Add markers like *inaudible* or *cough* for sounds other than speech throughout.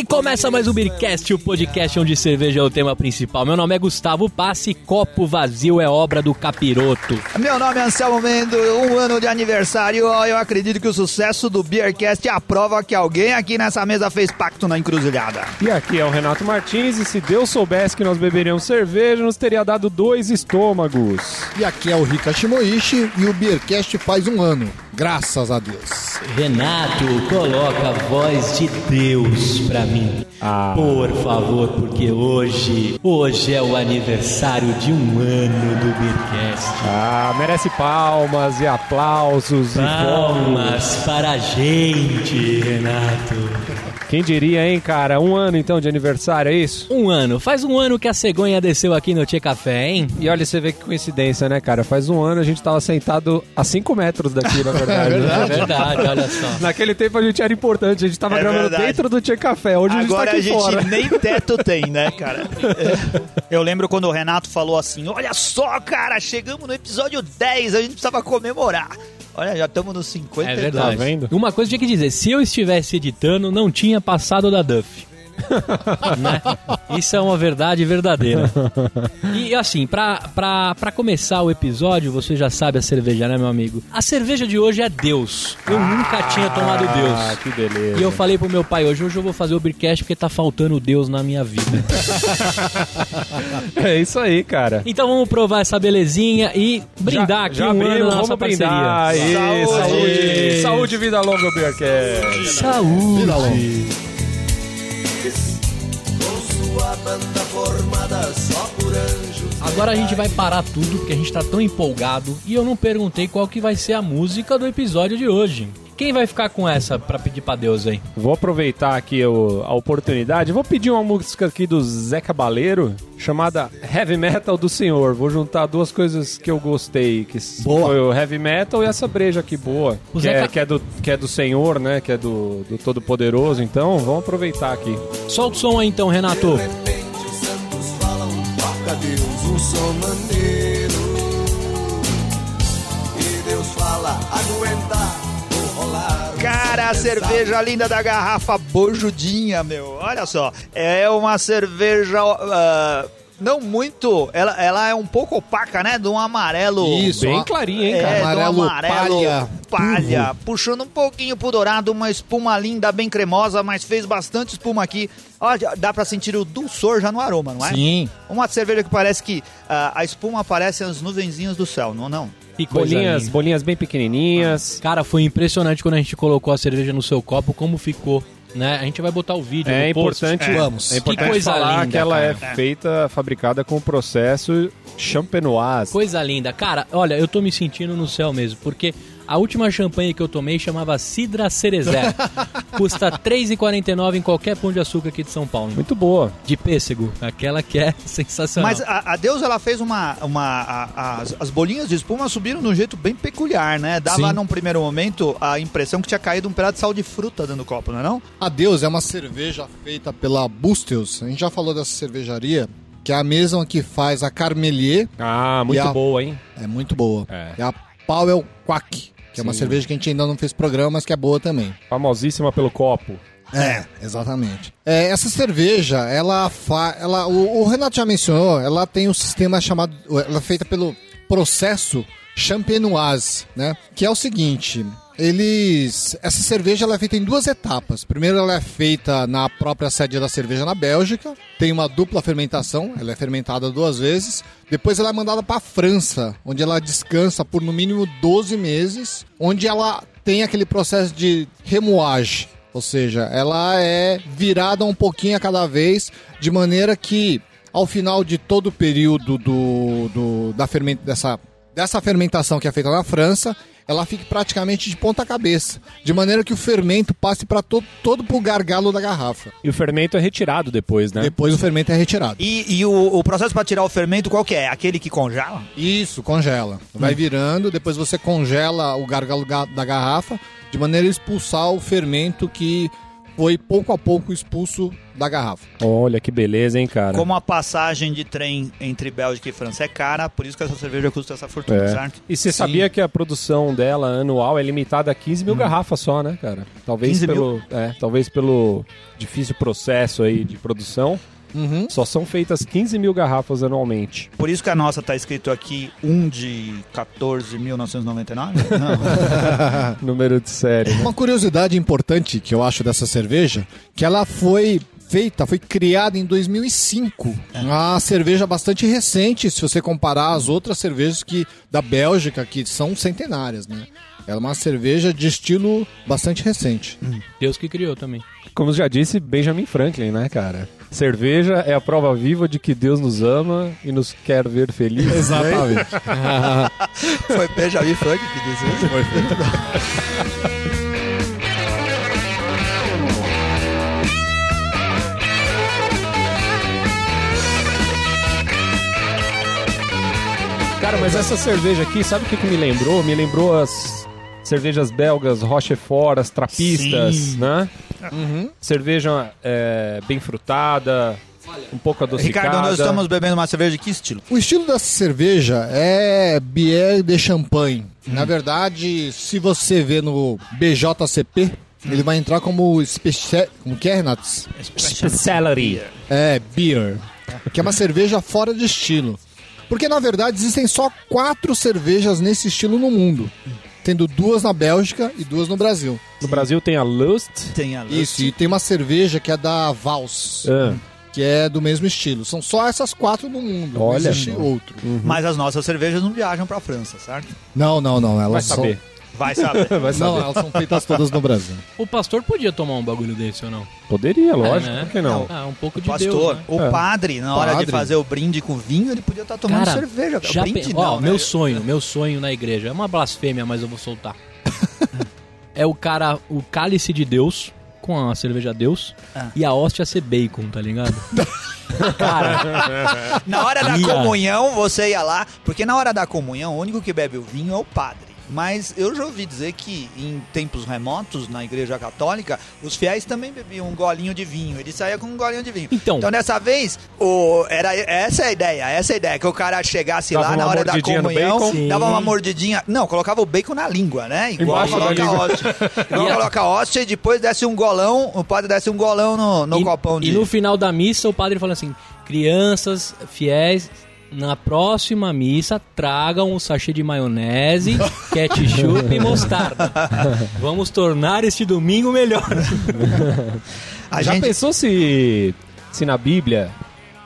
E começa mais o Beercast, o podcast onde cerveja é o tema principal. Meu nome é Gustavo Passe, copo vazio é obra do capiroto. Meu nome é Anselmo Mendo, um ano de aniversário. Eu acredito que o sucesso do Beercast é a prova que alguém aqui nessa mesa fez pacto na encruzilhada. E aqui é o Renato Martins, e se Deus soubesse que nós beberíamos cerveja, nos teria dado dois estômagos. E aqui é o Rika Shimoishi e o Beercast faz um ano. Graças a Deus. Renato, coloca a voz de Deus pra mim. Ah. Por favor, porque hoje, hoje é o aniversário de um ano do Beercast. Ah, merece palmas e aplausos e Palmas para a gente, Renato. Quem diria, hein, cara? Um ano então de aniversário, é isso? Um ano, faz um ano que a cegonha desceu aqui no Tchê Café, hein? E olha, você vê que coincidência, né, cara? Faz um ano a gente tava sentado a 5 metros daqui, na *laughs* verdade. É verdade, olha só. Naquele tempo a gente era importante, a gente tava É gravando verdade. dentro do Tchê Café. Hoje Agora a a gente tá gente aqui fora. nem teto tem, né, *laughs* cara? Eu lembro quando o Renato falou assim: Olha só, cara, chegamos no episódio 10, a gente precisava comemorar. Olha, já estamos no 50. É verdade. Tá vendo? Uma coisa tinha que dizer, se eu estivesse editando, não tinha passado da Duff. Né? Isso é uma verdade verdadeira. E assim, pra começar o episódio, você já sabe a cerveja, né, meu amigo? A cerveja de hoje é Deus. Eu nunca tinha tomado Ah, Deus. que beleza. E eu falei pro meu pai hoje, hoje eu vou fazer o Beercast porque tá faltando Deus na minha vida. *laughs* É isso aí, cara. Então vamos provar essa belezinha e brindar aqui um ano abrimos, da nossa vamos brindar. parceria. Aí, Saúde. saúde. Saúde, vida longa, Beercast. Saúde! Com Agora a gente vai parar tudo porque a gente tá tão empolgado e eu não perguntei qual que vai ser a música do episódio de hoje. Quem vai ficar com essa pra pedir pra Deus aí? Vou aproveitar aqui o- a oportunidade. Vou pedir uma música aqui do Zé Cabaleiro chamada Heavy Metal do Senhor. Vou juntar duas coisas que eu gostei, que Boa. foi o Heavy Metal e essa breja aqui boa, O que é, Ca- que é do que é do Senhor, né? Que é do, do Todo Poderoso. Então, vamos aproveitar aqui. Solta o som aí então, Renato. De repente os santos falam, som maneiro. E Deus fala, aguenta, vou rolar. Cara, a cerveja linda da garrafa bojudinha, meu. Olha só, é uma cerveja ah, não muito. Ela, ela é um pouco opaca, né? De um amarelo. Isso, Bem ó. clarinho, hein, É, cara? de um Amarelo amarelo palha, palha, puxando um pouquinho pro dourado, uma espuma linda, bem cremosa, mas fez bastante espuma aqui. Olha, dá pra sentir o dulçor já no aroma, não é? Sim. Uma cerveja que parece que ah, a espuma parece as nuvenzinhas do céu, não não? Que coisa Bolinhas, bolinhas bem pequenininhas. Cara, foi impressionante quando a gente colocou a cerveja no seu copo, como ficou, né? A gente vai botar o vídeo É no post. importante, Vamos. é importante Que coisa falar linda, que ela cara. é feita, fabricada com o processo champenoise. Coisa linda. Cara, olha, eu tô me sentindo no céu mesmo, porque a última champanhe que eu tomei chamava Sidra Cerezé. *laughs* Custa R$ 3,49 em qualquer pão de açúcar aqui de São Paulo. Muito boa. De pêssego, aquela que é *laughs* sensacional. Mas a, a Deus ela fez uma. uma a- a- as, as bolinhas de espuma subiram de um jeito bem peculiar, né? Dava Sim. num primeiro momento a impressão que tinha caído um pedaço de sal de fruta dentro do copo, não é não? A Deus é uma cerveja feita pela Bustel's. A gente já falou dessa cervejaria, que é a mesma que faz a Carmelier. Ah, muito E a- boa, hein? É muito boa. É. É a Powell Quack, que é uma Sim. cerveja que a gente ainda não fez programa, mas que é boa também. Famosíssima pelo copo. É, exatamente. É, essa cerveja, ela fa... ela o, o Renato já mencionou, ela tem um sistema chamado, ela é feita pelo processo champenoise, né? Que é o seguinte, eles essa cerveja ela é feita em duas etapas. Primeiro ela é feita na própria sede da cerveja na Bélgica, tem uma dupla fermentação, ela é fermentada duas vezes. Depois ela é mandada para a França, onde ela descansa por no mínimo 12 meses, onde ela tem aquele processo de remoagem. Ou seja, ela é virada um pouquinho a cada vez, de maneira que ao final de todo o período do, do- da ferment, dessa, dessa fermentação que é feita na França, ela fique praticamente de ponta cabeça, de maneira que o fermento passe para todo, todo pro gargalo da garrafa. E o fermento é retirado depois, né? Depois o fermento é retirado. E, e o, o processo para tirar o fermento, qual que é? Aquele que congela? Isso, congela. Vai virando, depois você congela o gargalo ga- da garrafa, de maneira a expulsar o fermento que foi pouco a pouco expulso da garrafa. Olha que beleza, hein, cara. Como a passagem de trem entre Bélgica e França é cara, por isso que essa cerveja custa essa fortuna, É. certo? E você sabia que a produção dela anual é limitada a 15 mil garrafas só, né, cara? Talvez 15 pelo, é, talvez pelo difícil processo aí de produção, Uhum. só são feitas 15 mil garrafas anualmente. Por isso que a nossa tá escrito aqui 1 de 14.999? *laughs* Não. *laughs* Número de série. Uma curiosidade importante que eu acho dessa cerveja, que ela foi feita, foi criada em 2005. Uma cerveja bastante recente, se você comparar as outras cervejas que da Bélgica, que são centenárias, né? Ela é uma cerveja de estilo bastante recente. Deus que criou também. Como já disse Benjamin Franklin, né, cara? Cerveja é a prova viva de que Deus nos ama e nos quer ver felizes. Exatamente. *laughs* Foi Benjamin Frank que disse isso? Cara, mas essa cerveja aqui, sabe o que, que me lembrou? Me lembrou as cervejas belgas Rochefort, as trapistas, Sim. né? Cerveja é, bem frutada, um pouco adocicada. Ricardo, nós estamos bebendo uma cerveja de que estilo? O estilo dessa cerveja é bière de champanhe. Na verdade, se você vê no BJCP, ele vai entrar como especial, como que é, Renatos? Speciality. É, beer. Que é uma cerveja fora de estilo. Porque, na verdade, existem só quatro cervejas nesse estilo no mundo. Tendo duas na Bélgica e duas no Brasil. No Brasil tem a Lust. Tem a Isso, e tem uma cerveja que é da Vals, Ah, que é do mesmo estilo. São só essas quatro no mundo. Olha não existe só. outro. Mas as nossas cervejas não viajam pra França, certo? Não, não, não. Elas vai são... Vai saber. *laughs* Vai saber. Não, elas são feitas todas no Brasil. O pastor podia tomar um bagulho desse ou não? Poderia, lógico. É, né? Por que não? Ah, um pouco de Pastor, Deus, né? o É. padre, na hora de Padre. fazer o brinde com vinho, ele podia estar tomando Cara, cerveja. já brinde pe- não, Ó, né? meu sonho, meu sonho na igreja. É uma blasfêmia, mas eu vou soltar. *laughs* é o cara, o cálice de Deus com a cerveja Deus Ah. e a hóstia ser bacon, tá ligado? *laughs* cara, Na hora da Ia. comunhão, você ia lá, porque na hora da comunhão, o único que bebe o vinho é o padre. Mas eu já ouvi dizer que em tempos remotos, na igreja católica, os fiéis também bebiam um golinho de vinho. Ele saía com um golinho de vinho. Então. dessa vez, o, era essa é a ideia, essa é a ideia, que o cara chegasse lá na hora da comunhão, dava uma mordidinha. Não, colocava o bacon na língua, né? Igual Embaixo coloca hóstia. *laughs* Igual coloca a hóstia e depois desce um golão, o padre desce um golão no, no e, copão de... e no final da missa o padre fala assim: crianças fiéis. Na próxima missa, tragam um sachê de maionese, *laughs* ketchup e mostarda. *laughs* Vamos tornar este domingo melhor. A Já gente... pensou se, se na Bíblia.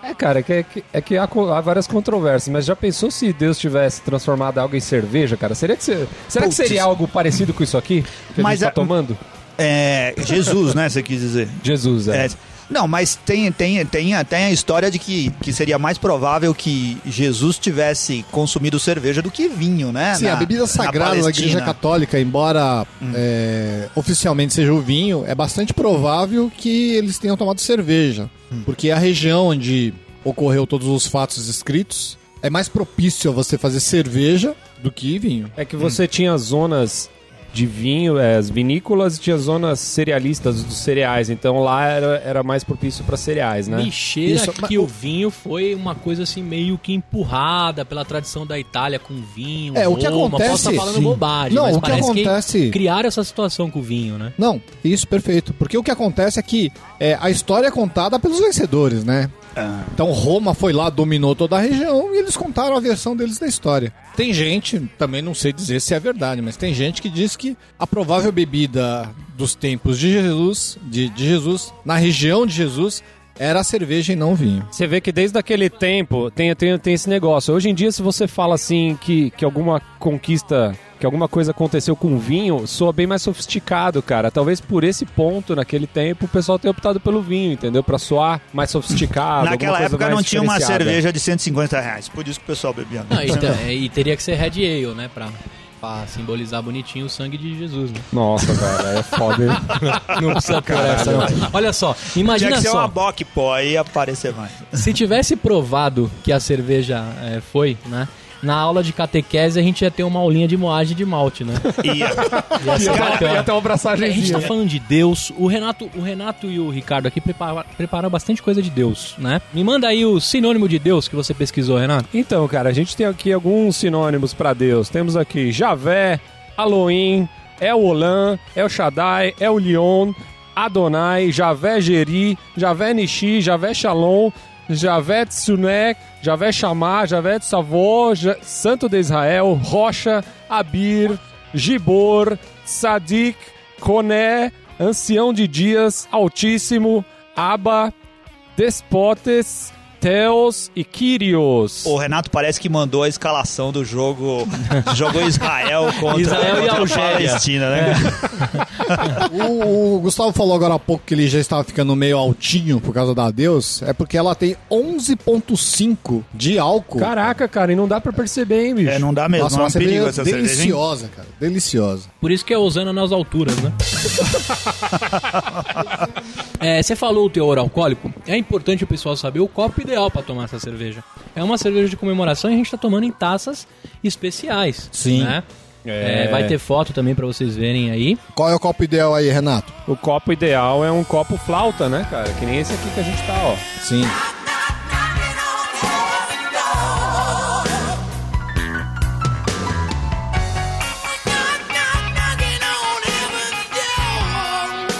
É, cara, é que, é que, é há, há várias controvérsias, mas já pensou se Deus tivesse transformado algo em cerveja, cara? Seria que, se- será que seria algo parecido com isso aqui? Que Mas a gente tá tomando? É, Jesus, né, você quis dizer. Jesus, é. É, não, mas tem, tem, tem, a- tem a história de que, que seria mais provável que Jesus tivesse consumido cerveja do que vinho, né? Sim, na- a bebida sagrada da. Igreja Católica, embora Hum. é, oficialmente seja o vinho, é bastante provável que eles tenham tomado cerveja. Hum. Porque a região onde ocorreu todos os fatos escritos é mais propício a você fazer cerveja do que vinho. É que você tinha zonas de vinho, é, as vinícolas, e tinha zonas cerealistas dos cereais, então lá era, era mais propício para cereais, né? Me cheira Isso, que o vinho foi uma coisa assim meio que empurrada pela tradição da Itália com vinho. É, o que Roma. acontece- Posso estar falando Sim. bobagem, Não, mas o que acontece- criaram essa situação com o vinho, né? Não, isso, perfeito. Porque o que acontece é que é, a história é contada pelos vencedores, né? Então Roma foi lá, dominou toda a região e eles contaram a versão deles da história. Tem gente, também não sei dizer se é verdade, mas tem gente que diz que a provável bebida dos tempos de Jesus, de, de Jesus, na região de Jesus, era a cerveja e não vinho. Você vê que desde aquele tempo tem, tem, tem esse negócio. Hoje em dia, se você fala assim que, que alguma conquista, que alguma coisa aconteceu com vinho, soa bem mais sofisticado, cara. Talvez por esse ponto, naquele tempo, o pessoal tenha optado pelo vinho, entendeu? Pra soar mais sofisticado. Naquela época mais não tinha uma cerveja de 150 reais, por isso que o pessoal bebia. Não, e, e teria que ser Red Ale, né? Pra, pra simbolizar bonitinho o sangue de Jesus, né? Nossa, velho, é foda. *laughs* Não precisa por essa, não. Olha só, Tinha imagina que ser só. uma bock, pô, aí aparecer mais. Se tivesse provado que a cerveja é, foi, né? Na aula de catequese a gente ia ter uma aulinha de moagem de malte, né? Ia. Ia ser bacana. Ia ter uma A gente tá falando de Deus. O Renato, o Renato e o Ricardo aqui prepara- prepararam bastante coisa de Deus, né? Me manda aí o sinônimo de Deus que você pesquisou, Renato. Então, cara, a gente tem aqui alguns sinônimos pra Deus. Temos aqui Javé, Elohim, El Olam, El Shaddai, El Leon, Adonai, Javé Geri, Javé Nishi, Javé Shalom, Javé Tsunek, Javé Shamar, Javé Tsavó, Ja- Santo de Israel, Rocha, Abir, Gibor, Tzadik, Coné, Ancião de Dias, Altíssimo, Abba, Despotes, Teos e Kyrios. O Renato parece que mandou a escalação do jogo. *laughs* Jogou Israel contra, Israel e contra Algéria. Palestina, né? O, o Gustavo falou agora há pouco que ele já estava ficando meio altinho por causa da Deus. É porque ela tem 11,5 de álcool. Caraca, cara, e não dá pra perceber, hein, bicho? É, não dá mesmo. Nossa, é uma um perigo cerveja essa cerveja, deliciosa, cara. Deliciosa. Por isso que é usando nas alturas, né? *laughs* É, você falou o teor alcoólico. É importante o pessoal saber o copo ideal para tomar essa cerveja. É uma cerveja de comemoração e a gente tá tomando em taças especiais. Sim. Né? É, vai ter foto também para vocês verem aí. Qual é o copo ideal aí, Renato? O copo ideal é um copo flauta, né, cara? Que nem esse aqui que a gente tá, ó. Sim.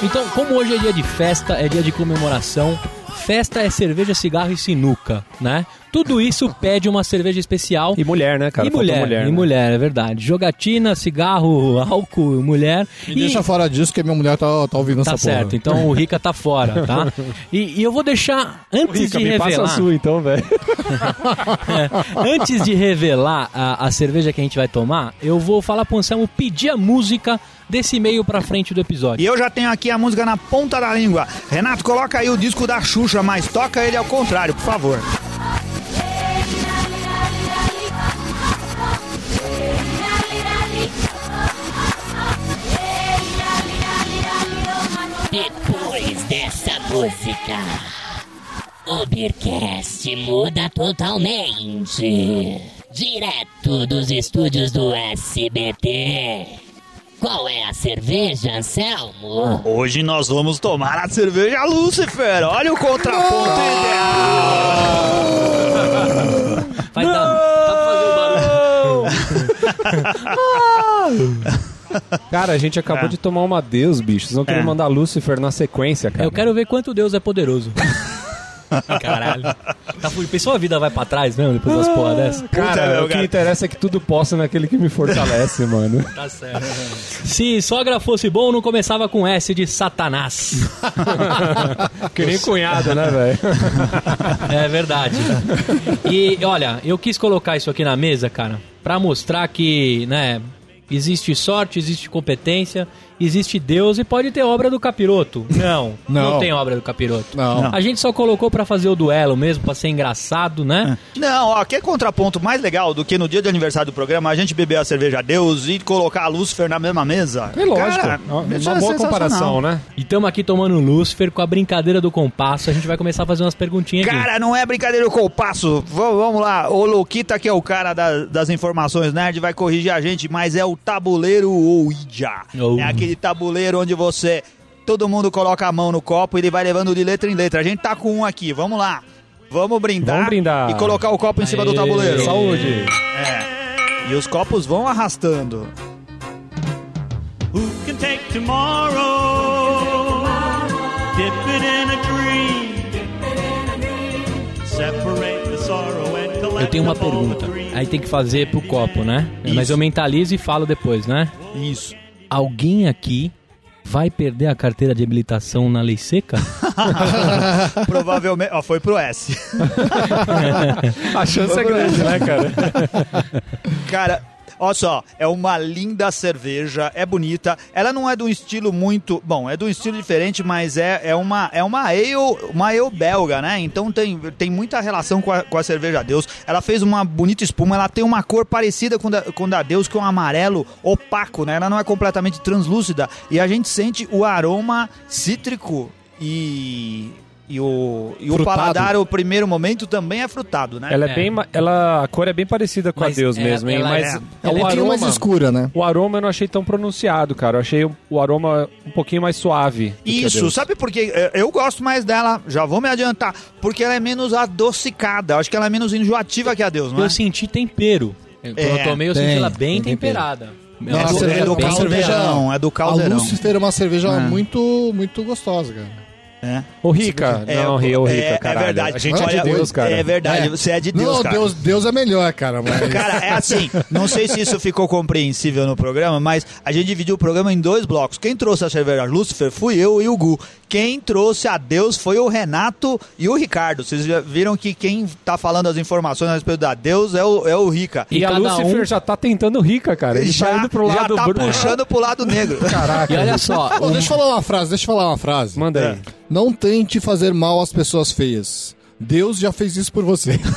Então, como hoje é dia de festa, é dia de comemoração, festa é cerveja, cigarro e sinuca, né? Tudo isso pede uma cerveja especial. E mulher, né, cara? e Faltou mulher, e né? mulher, é verdade. Jogatina, cigarro, *laughs* álcool, mulher. Me deixa fora disso que minha mulher tá, tá ouvindo Tá essa porra. certo, então o Rica tá fora, tá? E, e eu vou deixar, *laughs* antes Rica, de me passa revelar... a sua então, velho. *laughs* Antes de revelar a, a cerveja que a gente vai tomar, eu vou falar pro Anselmo pedir a música desse meio pra frente do episódio. E eu já tenho aqui a música na ponta da língua. Renato, coloca aí o disco da Xuxa, mas toca ele ao contrário, por favor. Depois dessa música, o Beercast muda totalmente. Direto dos estúdios do SBT. Qual é a cerveja, Anselmo? Hoje nós vamos tomar a cerveja Lucifer. Olha o contraponto ideal. Vai dar, dá pra fazer o barulho. Cara, a gente acabou É. de tomar uma Deus, bicho. Vocês vão querer É. mandar Lucifer na sequência, cara. Eu quero ver quanto Deus é poderoso. *laughs* *laughs* Caralho. Tá. Pensou a vida vai pra trás mesmo depois das porra dessa? Cara, Puta, meu o que cara. interessa é que tudo possa naquele que me fortalece, *laughs* mano. Tá certo. Se sogra fosse bom, não começava com S de Satanás. *laughs* Que nem cunhado, né, velho? É verdade. E olha, eu quis colocar isso aqui na mesa, cara, pra mostrar que, né, existe sorte, existe competência, existe Deus e pode ter obra do capiroto. Não, *laughs* não, Não. tem obra do capiroto. Não. A gente só colocou pra fazer o duelo mesmo, pra ser engraçado, né? Não, ó, que contraponto mais legal do que no dia de aniversário do programa a gente beber a cerveja Deus e colocar a Lucifer na mesma mesa? É lógico. Cara, uma é boa comparação, né? E estamos aqui tomando Lúcifer com a brincadeira do compasso. A gente vai começar a fazer umas perguntinhas aqui. Cara, não é brincadeira com o passo. V- vamos lá, o Luquita, que é o cara da- das informações nerd, vai corrigir a gente, mas é o tabuleiro Ouija. Oh. É aquele tabuleiro onde você. Todo mundo coloca a mão no copo e ele vai levando de letra em letra. A gente tá com um aqui, vamos lá. Vamos brindar, Vamos brindar. e colocar o copo em cima do Aê. tabuleiro. Saúde. É. E os copos vão arrastando. Who can take tomorrow? Dip it in a dream. Separate the sorrow and collect Eu tenho uma pergunta. Aí tem que fazer pro copo, né? Mas eu mentalizo e falo depois, né? Isso. Alguém aqui vai perder a carteira de habilitação na lei seca? *laughs* Provavelmente. Ó, foi pro S. *laughs* A chance é grande, né, cara? Cara, olha só, é uma linda cerveja, é bonita. Ela não é de um estilo muito. Bom, é de um estilo diferente, mas é, é uma é uma ale, uma ale belga, né? Então tem, tem muita relação com a, com a cerveja Deus. Ela fez uma bonita espuma, ela tem uma cor parecida com da, com da Deus, que é um amarelo opaco, né? Ela não é completamente translúcida. E a gente sente o aroma cítrico e. E o, e o paladar, o primeiro momento, também é frutado, né? Ela é, É. bem. Ela, a cor é bem parecida com Mas a Deus é- mesmo, hein? ela Mas é- É um o aroma, mais escura, né? o aroma eu não achei tão pronunciado, cara. Eu achei o, o aroma um pouquinho mais suave. a Isso, sabe por quê? É, Eu gosto mais dela, já vou me adiantar, porque ela é menos adocicada. Eu acho que ela é menos enjoativa que a Deus, não é? Eu senti tempero. Quando eu tomei, eu tem, senti ela bem tem tempero. temperada. Não, É a do- cerveja- é do bem caldeirão, é do A caldeirão. Lucifer é uma cerveja É. muito, muito gostosa, cara. É. Ô, Rica. não, Ri- ô, Rica, é, é verdade. A gente é Olha, de Deus, cara. É verdade, É. você é de Deus, não, cara. Deus, Deus é melhor, cara. Mas... Cara, é assim, não sei se isso ficou compreensível no programa, mas a gente dividiu o programa em dois blocos. Quem trouxe a cerveja Lucifer fui eu e o Gu. Quem trouxe a Deus foi o Renato e o Ricardo. Vocês já viram que quem tá falando as informações a respeito da Deus é o, é o Rica. E, a cada Lucifer um- já tá tentando Rica, cara. Ele já, tá indo pro já lado tá br- puxando pro lado negro. *laughs* Caraca. E olha só, Pô, um- deixa eu falar uma frase, deixa eu falar uma frase. Manda aí. É. Não tente fazer mal às pessoas feias. Deus já fez isso por você. *laughs*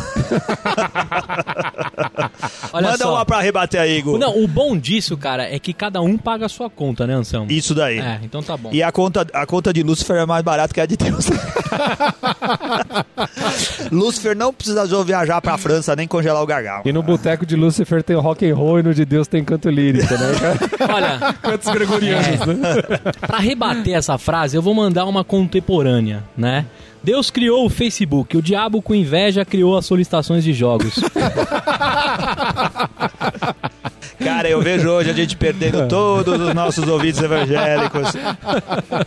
olha Manda só. uma pra rebater aí, Gu. Não, o bom disso, cara, é que cada um paga a sua conta, né, Anselmo? Isso daí. É, então tá bom. E a conta, a conta de Lúcifer é mais barata que a de Deus. *laughs* Lúcifer não precisou viajar pra França nem congelar o gargalo. E no boteco de Lucifer tem rock and roll e no de Deus tem canto lírico, né? *laughs* Olha, Cantos gregorianos, né? pra rebater essa frase, eu vou mandar uma contemporânea, né? Deus criou o Facebook, o diabo com inveja criou as solicitações de jogos. *laughs* Cara, eu vejo hoje a gente perdendo *laughs* todos os nossos ouvintes evangélicos.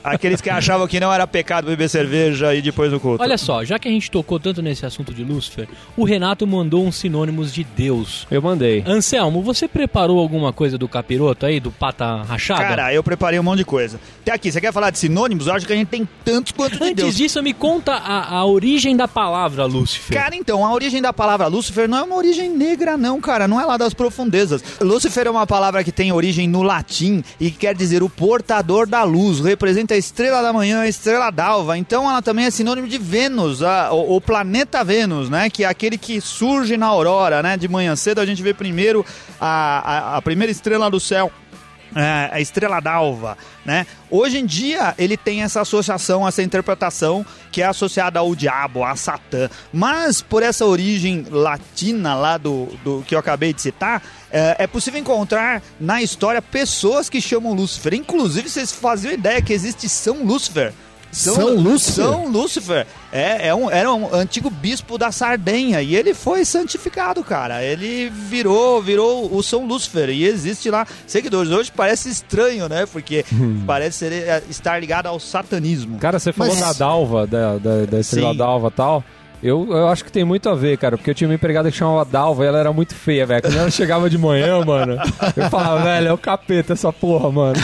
Aqueles que achavam que não era pecado beber cerveja e depois do culto. Olha só, já que a gente tocou tanto nesse assunto de Lúcifer, o Renato mandou uns sinônimos de Deus. Eu mandei. Anselmo, você preparou alguma coisa do capiroto aí, do pata rachada? Cara, eu preparei um monte de coisa. Até aqui, você quer falar de sinônimos? Eu acho que a gente tem tantos quanto de Antes Deus. disso, me conta a, a origem da palavra Lúcifer. Cara, então, a origem da palavra Lúcifer não é uma origem negra, não, cara. Não é lá das profundezas. Lúcifer é uma palavra que tem origem no latim e que quer dizer o portador da luz. Representa a estrela da manhã, a estrela d'alva. Então, ela também é sinônimo de Vênus, a- o, o planeta Vênus, né? Que é aquele que surge na aurora, né? De manhã cedo a gente vê primeiro a, a, a primeira estrela do céu. É, a estrela d'alva, né? Hoje em dia ele tem essa associação, essa interpretação que é associada ao diabo, a Satã. Mas por essa origem latina lá do, do que eu acabei de citar, é, é possível encontrar na história pessoas que chamam Lúcifer. Inclusive vocês faziam ideia que existe São Lúcifer. São Lúcifer? São Lúcifer. É, é um, era um antigo bispo da Sardenha e ele foi santificado, cara. Ele virou, virou o São Lúcifer e existe lá seguidores. Hoje parece estranho, né? Porque parece ser, é, estar ligado ao satanismo. Cara, você falou Mas- da Dalva, da, da, da estrela Sim. Dalva e tal. Eu, eu acho que tem muito a ver, cara, porque eu tinha uma empregada que chamava Dalva e ela era muito feia, velho. Quando ela chegava de manhã, mano, eu falava, velho, é o capeta essa porra, mano.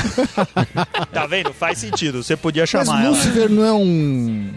Tá vendo? Faz sentido. Você podia Mas chamar ela. Lucifer não é um,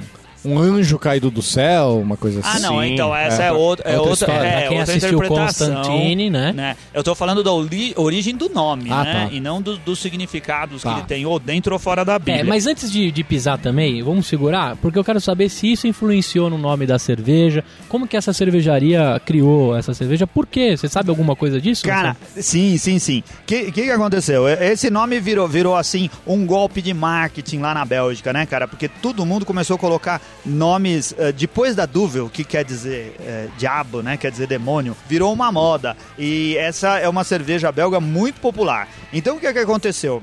um anjo caído do céu, uma coisa assim? Ah, não, Sim, então essa é, é, outra, é outra outra, história. é, Pra quem outra assistiu interpretação, Constantine, né? Eu tô falando da ori- origem do nome, Ah, né? tá. E não do- dos significados Tá. que ele tem, ou dentro ou fora da Bíblia. É, mas antes de, de pisar também, vamos segurar, porque eu quero saber se isso influenciou no nome da cerveja, como que essa cervejaria criou essa cerveja, por quê? Você sabe alguma coisa disso? Cara, sim, sim, sim. O que, que que aconteceu? Esse nome virou, virou, assim, um golpe de marketing lá na Bélgica, né, cara? Porque todo mundo começou a colocar nomes eh, depois da Duvel, que quer dizer eh, diabo, né? Quer dizer demônio, virou uma moda. E essa é uma cerveja belga muito popular. Então, o que, que aconteceu?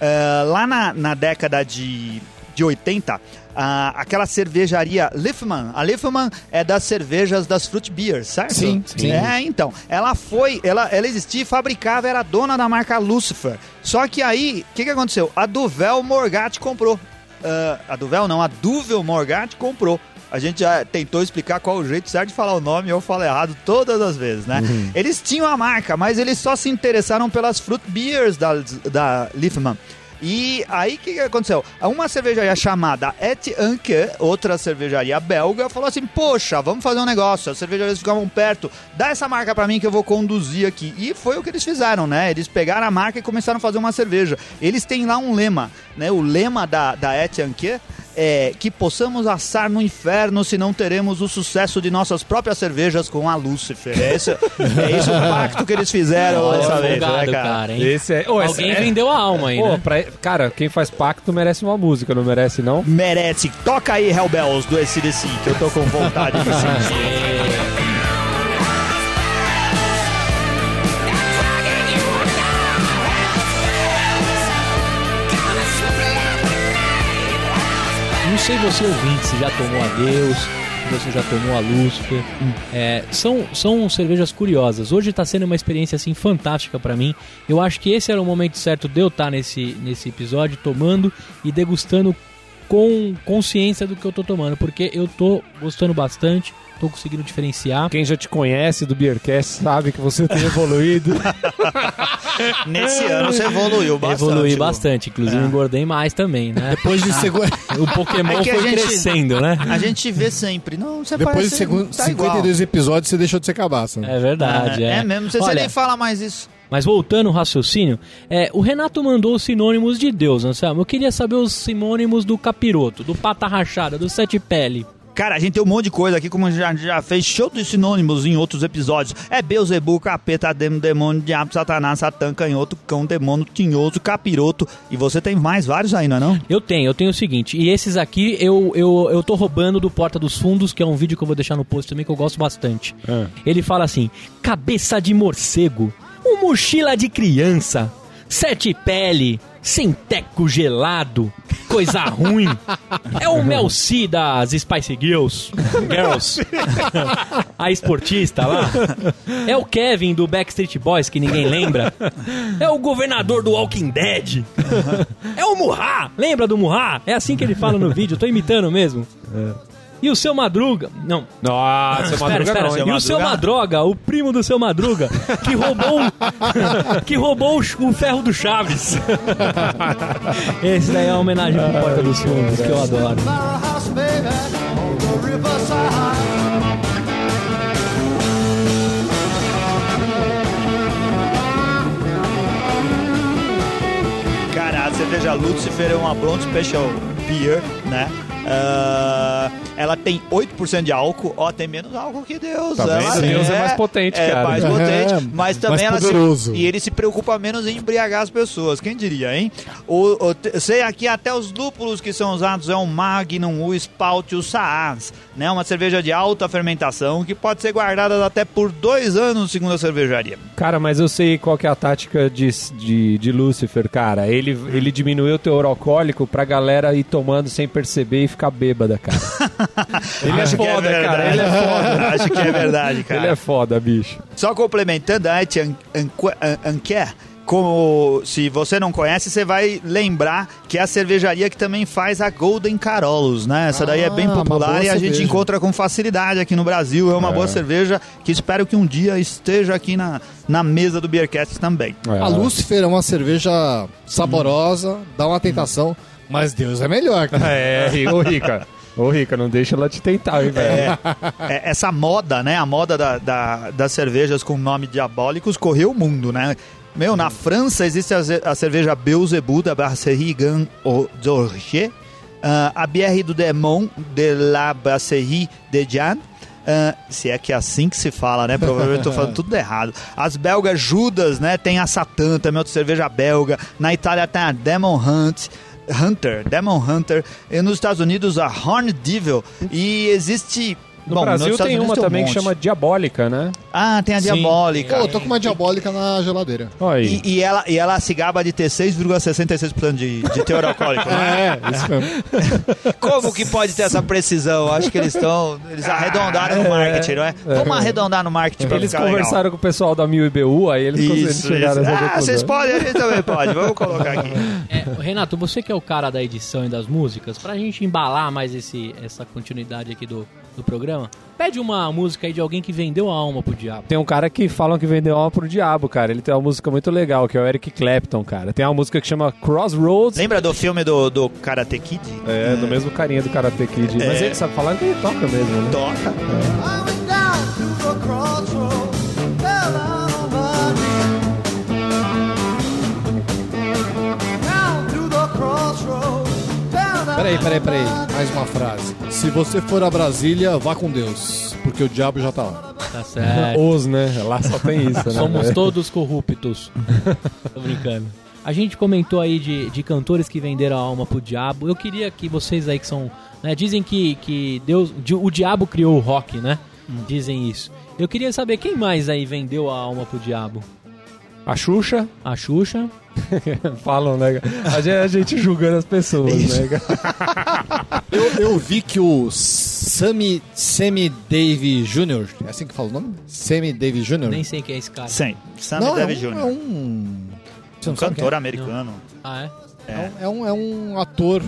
Eh, lá na, na década de, de 80, ah, aquela cervejaria Liffman. A Liffman é das cervejas das fruit beers, certo? Sim, sim. É, então. Ela foi, ela, ela existia e fabricava, era dona da marca Lucifer. Só que aí, o que, que aconteceu? A Duvel Morgat comprou. Ah, a Duvel não, a Duvel Morgat comprou. A gente já tentou explicar qual o jeito certo de falar o nome eu falo errado todas as vezes, né? Eles tinham a marca, mas eles só se interessaram pelas fruit beers da, da Liffman. E aí o que, que aconteceu? Uma cervejaria chamada Et Anke, outra cervejaria belga, falou assim: Poxa, vamos fazer um negócio. As cervejarias ficavam perto, dá essa marca pra mim que eu vou conduzir aqui. E foi o que eles fizeram, né? Eles pegaram a marca e começaram a fazer uma cerveja. Eles têm lá um lema, né? O lema da, da Et Anke é que possamos assar no inferno se não teremos o sucesso de nossas próprias cervejas com a Lúcifer. É esse, é esse o pacto que eles fizeram dessa vez, né, cara? cara, hein? Esse é... Esse Alguém é- vendeu a alma aí, Pô, né? pra- Cara, quem faz pacto merece uma música, não merece, não? Merece. Toca aí, Hellbells, do SDC, que eu tô com vontade de *laughs* sentir. Sei você ouvinte se já tomou a Deus, se você já tomou a Lúcifer. É, são, são cervejas curiosas. Hoje tá sendo uma experiência assim fantástica pra mim. Eu acho que esse era o momento certo de eu estar nesse, nesse episódio tomando e degustando com consciência do que eu tô tomando, porque eu tô gostando bastante, tô conseguindo diferenciar. Quem já te conhece do Beercast sabe que você tem evoluído. *laughs* Nesse ano você evoluiu bastante. Evolui Lu. bastante, inclusive engordei mais também, né? Depois de, segu... *laughs* O Pokémon É foi gente- crescendo, né? A gente vê sempre. Não, você Depois de segun... tá 52 episódios, você deixou de ser cabaça. né? É verdade, é. É, mesmo, você, você Olha, nem fala mais isso. Mas voltando ao raciocínio, é, o Renato mandou os sinônimos de Deus, Anselmo. Eu queria saber os sinônimos do capiroto, do pata rachada, do sete pele. Cara, a gente tem um monte de coisa aqui, como a gente já, fez show de sinônimos em outros episódios. É Beuzebu, capeta, demo, demônio, diabo, satanás, satã, canhoto, cão, demônio, tinhoso, capiroto. E você tem mais vários aí, não é não? Eu tenho, eu tenho o seguinte, e esses aqui eu, eu, eu tô roubando do Porta dos Fundos, que é um vídeo que eu vou deixar no post também, que eu gosto bastante. Ah. Ele fala assim, cabeça de morcego, um mochila de criança, sete pele, sem teco gelado, coisa ruim. É o Mel C das Spice Girls. Girls. A esportista lá. É o Kevin do Backstreet Boys, que ninguém lembra. É o governador do Walking Dead. É o Murra. Lembra do Murra? É assim que ele fala no vídeo. Tô imitando mesmo. E o seu Madruga. Não, Nossa, Espera, Madruga espera. não, E hein? o seu Madruga, o primo do seu Madruga, que roubou *laughs* que roubou o, ferro do Chaves. *laughs* Esse daí é uma homenagem pro Porta dos Fundos, que eu adoro. Cara, a cerveja Lucifer é uma Blonde Special Beer, né? Ah, ela tem 8% de álcool, ó, tem menos álcool que Deus. Tá ela vendo? Deus é mais potente, é cara. mais É, potente, mas também mais ela se, poderoso. e ele se preocupa menos em embriagar as pessoas, quem diria, hein? O, o- sei aqui até os lúpulos que são usados é o Magnum, o Spout e o Saaz, né? Uma cerveja de alta fermentação que pode ser guardada até por dois anos, segundo a cervejaria. Cara, mas eu sei qual que é a tática de, de, de Lúcifer, cara. Ele, ele diminuiu o teor alcoólico pra galera ir tomando sem perceber e ficar bêbada, cara. *laughs* Ele é Acho é foda, cara. verdade. Ele é foda. *laughs* Acho que é verdade, cara. Ele é foda, bicho. Só complementando, a Et Anquer, como se você não conhece, você vai lembrar que é a cervejaria que também faz a Golden Carolos, né? Essa daí é bem Ah, popular e a gente encontra com facilidade aqui no Brasil. É uma boa cerveja que espero que um dia esteja aqui na, na mesa do Beercast também. É. A Lucifer é uma cerveja saborosa, dá uma tentação, mas Deus é melhor. cara. É, ô Rica. *laughs* Ô Rica, não deixa ela te tentar, hein, velho. É, essa moda, né? A moda da, da- das cervejas com nome diabólicos correu o mundo, né? Meu, na França existe a, a cerveja Beelzebub da Brasserie Gan d'Orge, ah, a Bière do Demon de la Brasserie de Jean, ah, se é que é assim que se fala, né? Provavelmente estou falando tudo errado. As belgas Judas, né? Tem a Satan, também outra cerveja belga. Na Itália tem a Demon Hunt. Hunter, Demon Hunter, e nos Estados Unidos a Horn Devil, e existe... No bom, Brasil tem Unidos uma um também que monte. chama Diabólica, né? Ah, tem a Diabólica. Pô, eu tô com uma diabólica na geladeira. E, e ela, e ela se gaba de ter 6,66% de, de teor alcoólico. né? *laughs* É, isso mesmo. *laughs* Como que pode ter essa precisão? Acho que eles estão. Eles arredondaram no marketing, não é? Vamos arredondar no marketing pra Eles ficar conversaram com o pessoal da Mil IBU, aí eles, legal. Isso, chegaram isso. Ah, vocês podem, a gente também pode. Vamos colocar aqui. *laughs* É, Renato, você que é o cara da edição e das músicas, pra gente embalar mais esse, essa continuidade aqui do, do programa, pede uma música aí de alguém que vendeu a alma pro diabo. Tem um cara que falam que vendeu alma pro diabo, cara. Ele tem uma música muito legal, que é o Eric Clapton, cara. Tem uma música que chama Crossroads. Lembra do filme do, do Karate Kid? É, do mesmo carinha do Karate Kid. Mas É. ele sabe falar que ele toca mesmo, né? Toca. I Peraí, peraí, peraí. Mais uma frase. Se você for a Brasília, vá com Deus, porque o diabo já tá lá. Tá certo. Os, né? Lá só tem isso, né? Somos todos corruptos. *laughs* Tô brincando. A gente comentou aí de, de cantores que venderam a alma pro diabo. Eu queria que vocês aí que são. né, dizem que, que Deus. O diabo criou o rock, né? Dizem isso. Eu queria saber quem mais aí vendeu a alma pro diabo. A Xuxa, A Xuxa. *laughs* falam, né? A gente, a gente julgando as pessoas, né? cara? *laughs* Eu, eu vi que o Sammy, Sammy Dave Jr., é assim que fala o nome? Sammy Dave Jr.? Nem sei quem é esse cara. Sim. Sammy Não, é Davis um, Jr. é um... Um não cantor é? americano. Ah, é? É. um- É, um, é um ator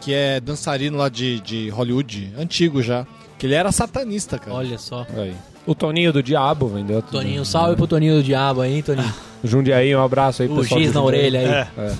que é dançarino lá de, de Hollywood, antigo já. Que ele era satanista, cara. Olha só. Aí. O Toninho do Diabo vendeu tudo. Toninho, salve pro Toninho do Diabo aí, hein, Toninho? *laughs* Jundiaí, um abraço aí pro O pessoal giz na orelha aí. É.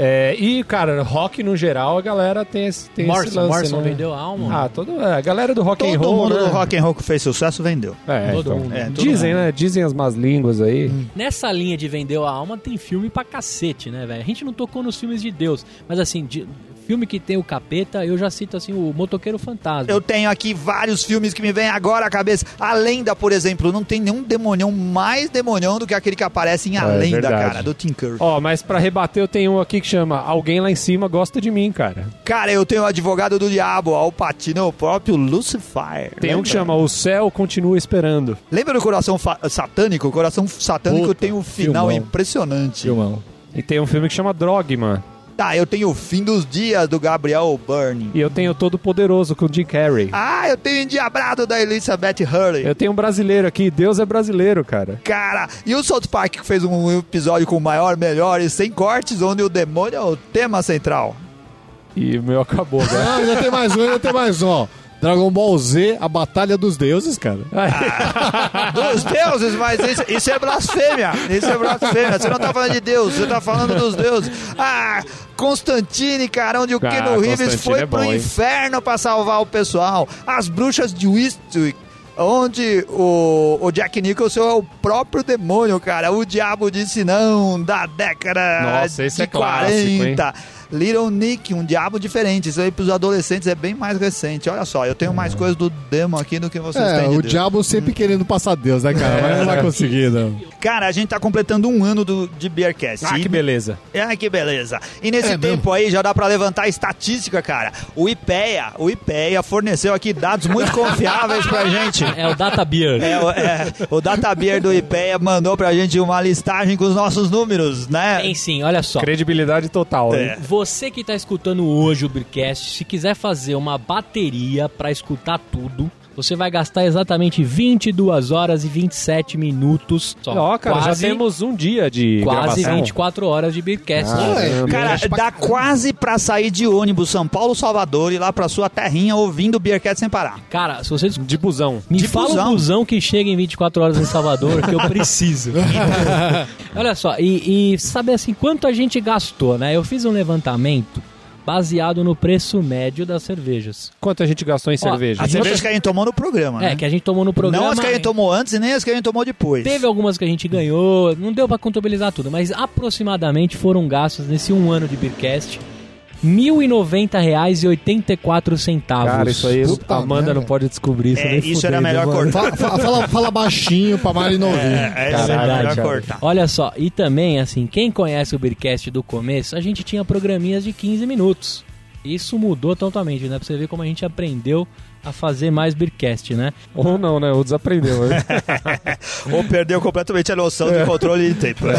É, e, cara, rock no geral, a galera tem esse, tem esse Morrison, lance, Morrison né? vendeu a alma. Ah, todo, é, a galera do rock and Todo roll, mundo né? do rock and roll que fez sucesso vendeu. É, Todo então. mundo. É, todo Dizem, mundo. né? Dizem as más línguas aí. Nessa linha de vendeu a alma tem filme pra cacete, né, velho? A gente não tocou nos filmes de Deus, mas assim, de- filme que tem o capeta, eu já cito assim o Motoqueiro Fantasma. Eu tenho aqui vários filmes que me vêm agora à cabeça. A Lenda, por exemplo, não tem nenhum demonião mais demonião do que aquele que aparece em A É, Lenda, verdade. cara, do Tim Curry. Ó, mas pra rebater eu tenho um aqui que chama Alguém Lá em Cima Gosta de Mim, cara. Cara, eu tenho o Advogado do Diabo, Al Pacino, o próprio Lucifer. Tem um Lembra? que chama O Céu Continua Esperando. Lembra do Coração Fa- Satânico? O Coração Satânico Puta, tem um final filmão. impressionante. Filmão. E tem um filme que chama Drogma. Tá, eu tenho o Fim dos Dias, do Gabriel Byrne. E eu tenho Todo Poderoso com o Jim Carrey. Ah, eu tenho Endiabrado, da Elizabeth Hurley. Eu tenho um brasileiro aqui, Deus é brasileiro, cara. Cara, e o South Park que fez um episódio com o maior, melhor e sem cortes, onde o demônio é o tema central. E o meu acabou, né? *laughs* Ah, ainda tem mais um, ainda tem mais um, ó. Dragon Ball Z, a Batalha dos Deuses, cara. *laughs* Dos deuses, mas isso, isso é blasfêmia. Isso é blasfêmia. Você não tá falando de Deus, você tá falando dos deuses. Ah, Constantine, cara, onde o Ah, Keanu Reeves foi é pro bom, hein? inferno pra salvar o pessoal. As bruxas de Eastwick. Onde o, o Jack Nicholson é o próprio demônio, cara. O diabo disse não da década Nossa, esse de é clássico, hein? 40. Little Nick, um diabo diferente. Isso aí pros adolescentes é bem mais recente. Olha só, eu tenho mais coisas do demo aqui do que vocês É, têm de o Deus. diabo sempre querendo passar Deus, né, cara? Mas não vai *laughs* conseguir, não. Cara, a gente tá completando um ano do, de Beercast. Ah, E- que beleza. Ah, que beleza. E nesse É tempo aí já dá pra levantar a estatística, cara. O IPEA, o IPEA forneceu aqui dados muito confiáveis pra gente. É o Data Beer. É, o- é, o DataBeer do IPEA mandou pra gente uma listagem com os nossos números, né? Tem sim, olha só. Credibilidade total, É. hein? Você que tá escutando hoje o Beercast, se quiser fazer uma bateria pra escutar tudo, você vai gastar exatamente 22 horas e 27 minutos. Só. Ó, cara, quase, já temos um dia de quase gravação. 24 horas de Beercast. Ah, É. Cara, dá quase pra sair de ônibus São Paulo, Salvador e lá pra sua terrinha ouvindo o Beercast sem parar. Cara, se vocês De busão. Me De fala busão. um busão que chega em 24 horas em Salvador, que eu *laughs* preciso. Olha só, e, e saber assim, quanto a gente gastou, né? Eu fiz um levantamento baseado no preço médio das cervejas. Quanto a gente gastou em cerveja? As cervejas que a gente tomou no programa, né? É, que a gente tomou no programa. Não as que a gente tomou antes e nem as que a gente tomou depois. Teve algumas que a gente ganhou, não deu pra contabilizar tudo, mas aproximadamente foram gastos nesse um ano de Beercast R$ 1.090,84 Cara, isso aí Puta a Amanda merda. não pode descobrir isso. É, nem isso era fudendo, melhor mano. cortar. Fa- fa- fala, fala baixinho pra Mari não ouvir. É, é, isso é Caralho, melhor cara. cortar. Olha só, e também, assim, quem conhece o Beercast do começo, a gente tinha programinhas de 15 minutos. Isso mudou totalmente, né? Pra você ver como a gente aprendeu a fazer mais Beercast, né? Ou não, né? Ou desaprendeu. né? *laughs* Ou perdeu completamente a noção de controle de tempo. né?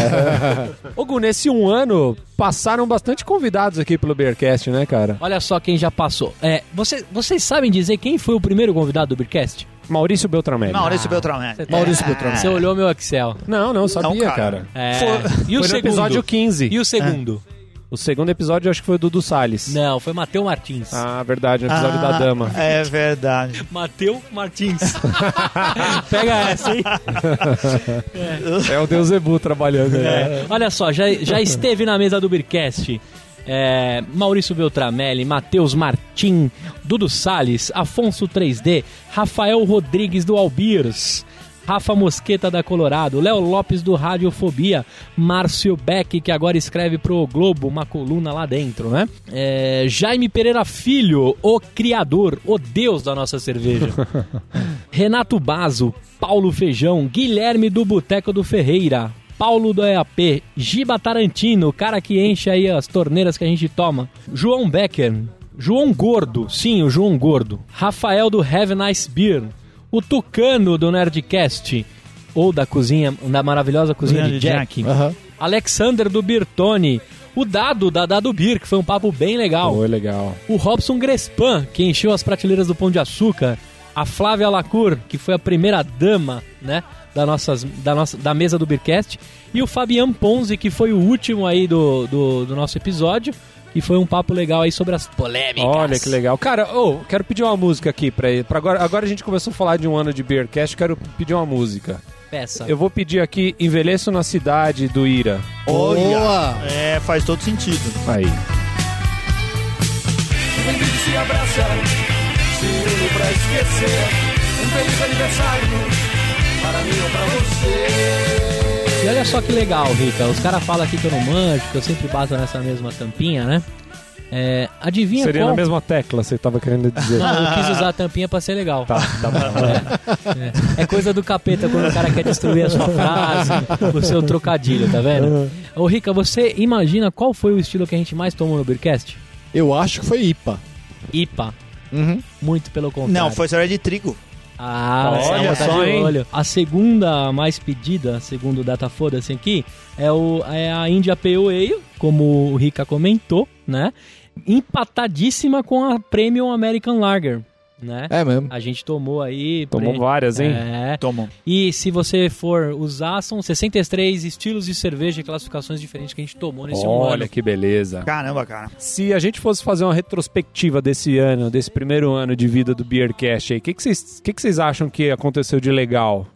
*laughs* Ô, Gu, nesse um ano, passaram bastante convidados aqui pelo Beercast, né, cara? Olha só quem já passou. É, você, vocês sabem dizer quem foi o primeiro convidado do Beercast? Maurício Beltramelli. Maurício Beltrame. Você tá- Maurício Beltrame. Você olhou meu Excel. Não, não, sabia, Não, cara. cara. É, Foi- e o Foi no segundo? episódio 15. E o segundo? O segundo episódio eu acho que foi o Dudu Salles. Não, foi Mateu Martins. Ah, verdade, no episódio da dama. É verdade. *laughs* Mateu Martins. *laughs* Pega essa, hein? É o Deus Ebu trabalhando. né? É, olha só, já, já esteve na mesa do Beercast é, Maurício Beltramelli, Matheus Martim, Dudu Salles, Afonso 3D, Rafael Rodrigues do Albiers, Rafa Mosqueta da Colorado, Léo Lopes do Radiofobia, Márcio Beck, que agora escreve pro Globo uma coluna lá dentro, né? É, Jaime Pereira Filho, o criador, o deus da nossa cerveja. *laughs* Renato Bazo, Paulo Feijão, Guilherme do Boteco do Ferreira, Paulo do EAP, Giba Tarantino, o cara que enche aí as torneiras que a gente toma, João Becker, João Gordo, sim, o João Gordo, Rafael do Have Nice Beer, o Tucano do Nerdcast, ou da cozinha, da maravilhosa cozinha de de Jack, Aham. Alexander do Birtone, o Dado da Dado Beer, que foi um papo bem legal, Foi legal. o Robson Grespan, que encheu as prateleiras do Pão de Açúcar, a Flávia Lacour, que foi a primeira dama, né, da, nossas, da, nossa, da mesa do Beercast, e o Fabian Ponzi, que foi o último aí do, do, do nosso episódio, e foi um papo legal aí sobre as polêmicas. Olha que legal. Cara, ô, quero pedir uma música aqui pra ele. Pra agora, agora a gente começou a falar de um ano de Beercast, quero pedir uma música. Peça. Eu vou pedir aqui Envelheço na Cidade do Ira. Boa! É, faz todo sentido. Aí. se abraça, se pra esquecer. Um feliz aniversário para mim ou pra você. E olha só que legal, Rica. Os caras falam aqui que eu não manjo, que eu sempre bato nessa mesma tampinha, né? É, adivinha Seria qual... na mesma tecla, você tava querendo dizer. Não, eu quis usar a tampinha pra ser legal. Tá, tá bom. É, é coisa do capeta quando o cara quer destruir a sua frase, o seu trocadilho, tá vendo? Ô, Rica, você imagina qual foi o estilo que a gente mais tomou no Beercast? Eu acho que foi IPA. IPA. Uhum. Muito pelo contrário. Não, foi cerveja de trigo. Ah, Olha tá só, de hein? olho. A segunda mais pedida, segundo o Data Foda-se aqui, é, o, é a India Pale Ale, como o Rica comentou, né? Empatadíssima com a Premium American Lager, né? É mesmo. A gente tomou aí... Tomou pre- várias, hein? É. Tomam. E se você for usar, são 63 estilos de cerveja e classificações diferentes que a gente tomou nesse um Olha ano. que beleza. Caramba, cara. Se a gente fosse fazer uma retrospectiva desse ano, desse primeiro ano de vida do Beercast aí, o que, que, vocês, que, que vocês acham que aconteceu de legal?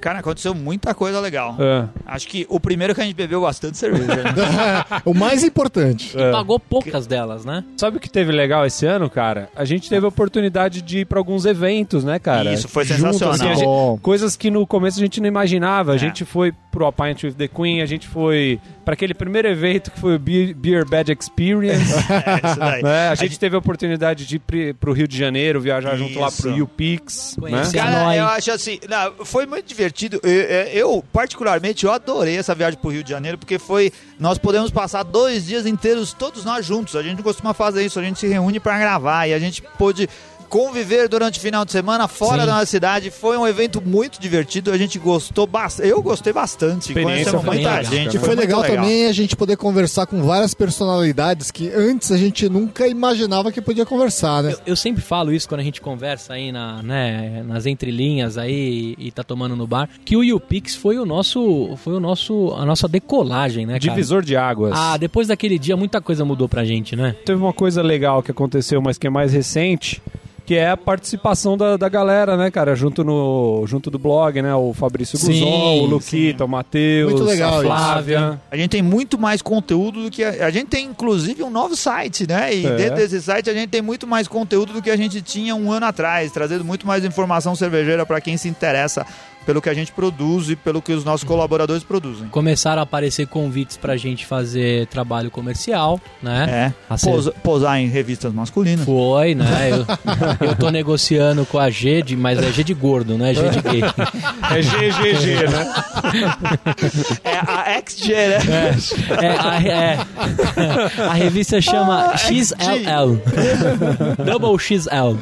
Cara, aconteceu muita coisa legal. Ah, Acho que o primeiro que a gente bebeu bastante cerveja. né? *laughs* o mais importante. E pagou poucas delas, né? sabe o que teve legal esse ano, cara? A gente teve a oportunidade de ir pra alguns eventos, né, cara? Isso, foi Junto, sensacional. assim, a gente- coisas que no começo a gente não imaginava. A É. gente foi pro A Pint with the Queen, a gente foi pra aquele primeiro evento que foi o Beer, Beer Bad Experience. *laughs* É, isso daí. né? A gente teve a oportunidade de ir pro Rio de Janeiro, viajar junto lá pro Isso. UPix. Né? Cara, eu acho assim, não, foi muito divertido. Eu, eu- eu, particularmente, eu adorei essa viagem pro Rio de Janeiro, porque foi. Nós podemos passar dois dias inteiros, todos nós juntos. A gente não costuma fazer isso, a gente se reúne pra gravar e a gente pôde conviver durante o final de semana fora Sim. da nossa cidade. Foi um evento muito divertido, a gente gostou bastante. Eu gostei bastante. Experiência Conhecemos foi muita legal, gente. Que foi muito legal, também a gente poder conversar com várias personalidades que antes a gente nunca imaginava que podia conversar, né? Eu, eu sempre falo isso quando a gente conversa aí na, né, nas entrelinhas aí e, e tá tomando no bar, que o YouPix foi o nosso, foi o nosso, a nossa decolagem, né, cara? Divisor de águas. Ah, depois daquele dia muita coisa mudou pra gente, né? Teve uma coisa legal que aconteceu, mas que é mais recente, que é a participação da, da galera, né, cara? Junto, no, junto do blog, né? O Fabrício Sim, Guzol, o Luquita, o Matheus, legal a isso. Flávia. A gente tem muito mais conteúdo do que. A, a gente tem, inclusive, um novo site, né? E É. dentro desse site a gente tem muito mais conteúdo do que a gente tinha um ano atrás, trazendo muito mais informação cervejeira para quem se interessa pelo que a gente produz e pelo que os nossos colaboradores produzem. Começaram a aparecer convites pra gente fazer trabalho comercial, né? É. A ser- Pousar em revistas masculinas. Foi, né? *laughs* Eu, eu tô negociando com a G, de, mas é G de gordo, não *laughs* é G de gay. É GGG, né? É a XG, né? É, a, é, a revista chama XLL. Double XL.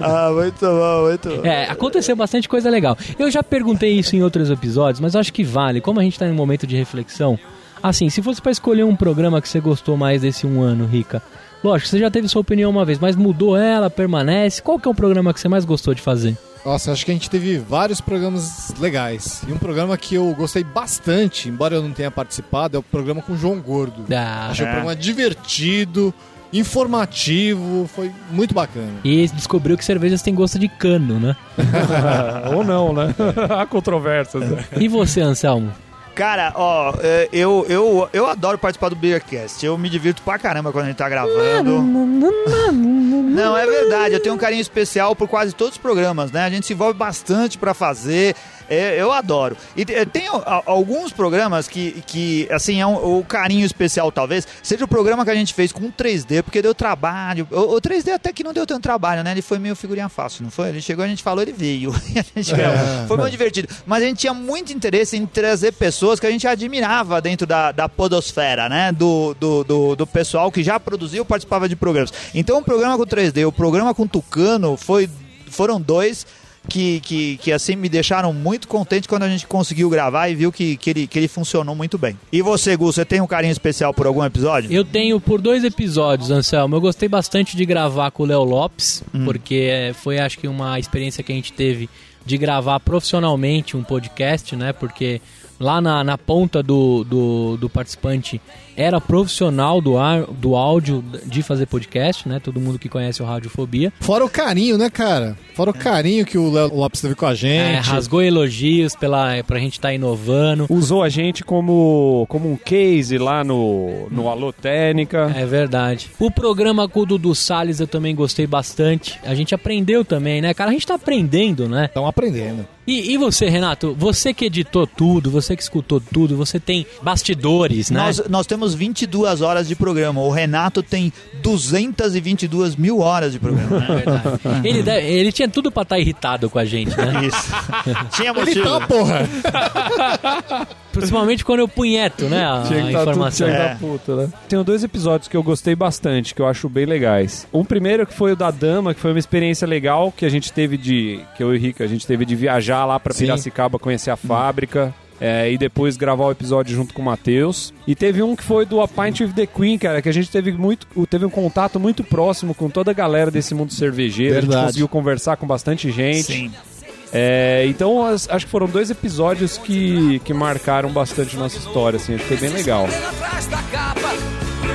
Ah, muito bom, muito bom. É, aconteceu bastante coisa legal. Eu já perguntei isso em outros episódios, mas acho que vale. Como a gente tá em um momento de reflexão, assim, se fosse pra escolher um programa que você gostou mais desse um ano, Rica, lógico, você já teve sua opinião uma vez, mas mudou ela, permanece. Qual que é o programa que você mais gostou de fazer? Nossa, acho que a gente teve vários programas legais. E um programa que eu gostei bastante, embora eu não tenha participado, é o programa com o João Gordo. Ah, Achei É. programa divertido, informativo, foi muito bacana. e descobriu que cervejas têm gosto de cano, né? *laughs* Ou não, né? *laughs* Há controvérsias. né? E você, Anselmo? Cara, ó, é, eu, eu, eu adoro participar do Beercast. Eu me divirto pra caramba quando a gente tá gravando. Não, é verdade. Eu tenho um carinho especial por quase todos os programas, né? A gente se envolve bastante pra fazer. É, eu adoro. E te- tem alguns programas que, que assim, é um, o carinho especial, talvez, seja o programa que a gente fez com 3D, porque deu trabalho. O, o 3D até que não deu tanto trabalho, né? Ele foi meio figurinha fácil, não foi? Ele chegou, a gente falou, ele veio. *laughs* Gravou. Foi muito divertido. Mas a gente tinha muito interesse em trazer pessoas que a gente admirava dentro da, da podosfera, né? Do, do, do, do pessoal que já produziu, participava de programas. Então o programa com 3D, o programa com Tucano, foi, foram dois que, que, que assim me deixaram muito contente quando a gente conseguiu gravar e viu que, que, ele, que ele funcionou muito bem. E você, Gu, você tem um carinho especial por algum episódio? Eu tenho por dois episódios, Anselmo. Eu gostei bastante de gravar com o Léo Lopes, porque é, foi acho que uma experiência que a gente teve de gravar profissionalmente um podcast, né? Porque lá na, na ponta do, do, do participante era profissional do, ar, do áudio de fazer podcast, né? Todo mundo que conhece o Radiofobia. Fora o carinho, né, cara? Fora o carinho que o Léo Lopes teve com a É, gente. rasgou elogios pela, pra gente estar inovando. Usou a gente como, como um case lá no, no Alô Técnica. É verdade. O programa com o Dudu Salles eu também gostei bastante. A gente aprendeu também, né, cara? A gente tá aprendendo, né? Estão aprendendo. E, e você, Renato? Você que editou tudo, você que escutou tudo, você tem bastidores, né? Nós, nós temos 22 horas de programa. O Renato tem 222 mil horas de programa. né? Verdade. Ele, deve- ele tinha tudo pra estar irritado com a gente, né? Isso. *laughs* Tinha Ele motivo. tá, porra. *laughs* Principalmente quando eu punheto, né? A, Tinha que tá tudo informação. tinha que É. tá puta, né? Tenho dois episódios que eu gostei bastante, que eu acho bem legais. Um primeiro que foi o da Dama, que foi uma experiência legal que a gente teve de. Que eu e o Rica, a gente teve de viajar lá pra Sim. Piracicaba conhecer a fábrica. É, e depois gravar o episódio junto com o Matheus. E teve um que foi do A Pint with the Queen, cara, que a gente teve muito, teve um contato muito próximo com toda a galera desse mundo cervejeiro. A Verdade. gente conseguiu conversar com bastante gente. Sim. É, então as- acho que foram dois episódios que, que marcaram bastante nossa história, assim, acho que foi bem legal.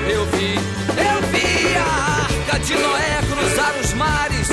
Eu vi, eu vi a arca de Noé cruzar os mares.